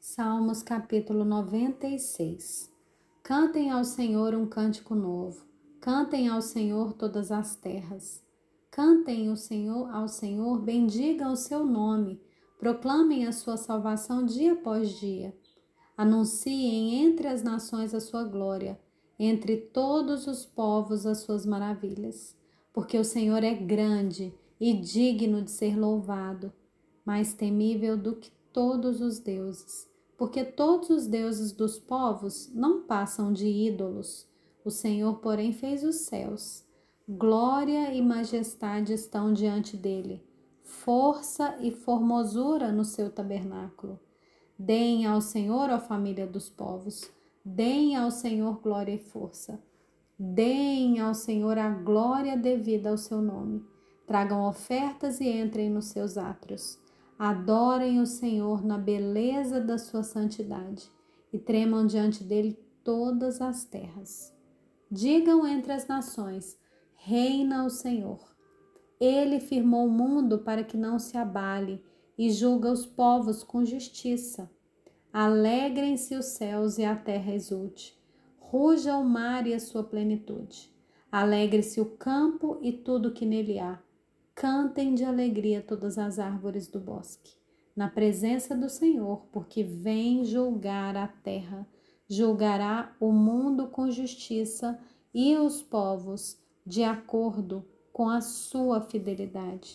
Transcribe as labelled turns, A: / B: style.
A: Salmos capítulo 96 Cantem ao Senhor um cântico novo, cantem ao Senhor todas as terras. Cantem o Senhor ao Senhor, bendigam o seu nome, proclamem a sua salvação dia após dia. Anunciem entre as nações a sua glória, entre todos os povos as suas maravilhas, porque o Senhor é grande e digno de ser louvado, mais temível do que todos os deuses porque todos os deuses dos povos não passam de ídolos. O Senhor, porém, fez os céus. Glória e majestade estão diante dele, força e formosura no seu tabernáculo. Deem ao Senhor, ó família dos povos, deem ao Senhor glória e força. Deem ao Senhor a glória devida ao seu nome. Tragam ofertas e entrem nos seus átrios. Adorem o Senhor na beleza da sua santidade e tremam diante dele todas as terras. Digam entre as nações: Reina o Senhor. Ele firmou o mundo para que não se abale e julga os povos com justiça. Alegrem-se os céus e a terra exulte. Ruja o mar e a sua plenitude. Alegre-se o campo e tudo que nele há Cantem de alegria todas as árvores do bosque, na presença do Senhor, porque vem julgar a terra, julgará o mundo com justiça e os povos de acordo com a sua fidelidade.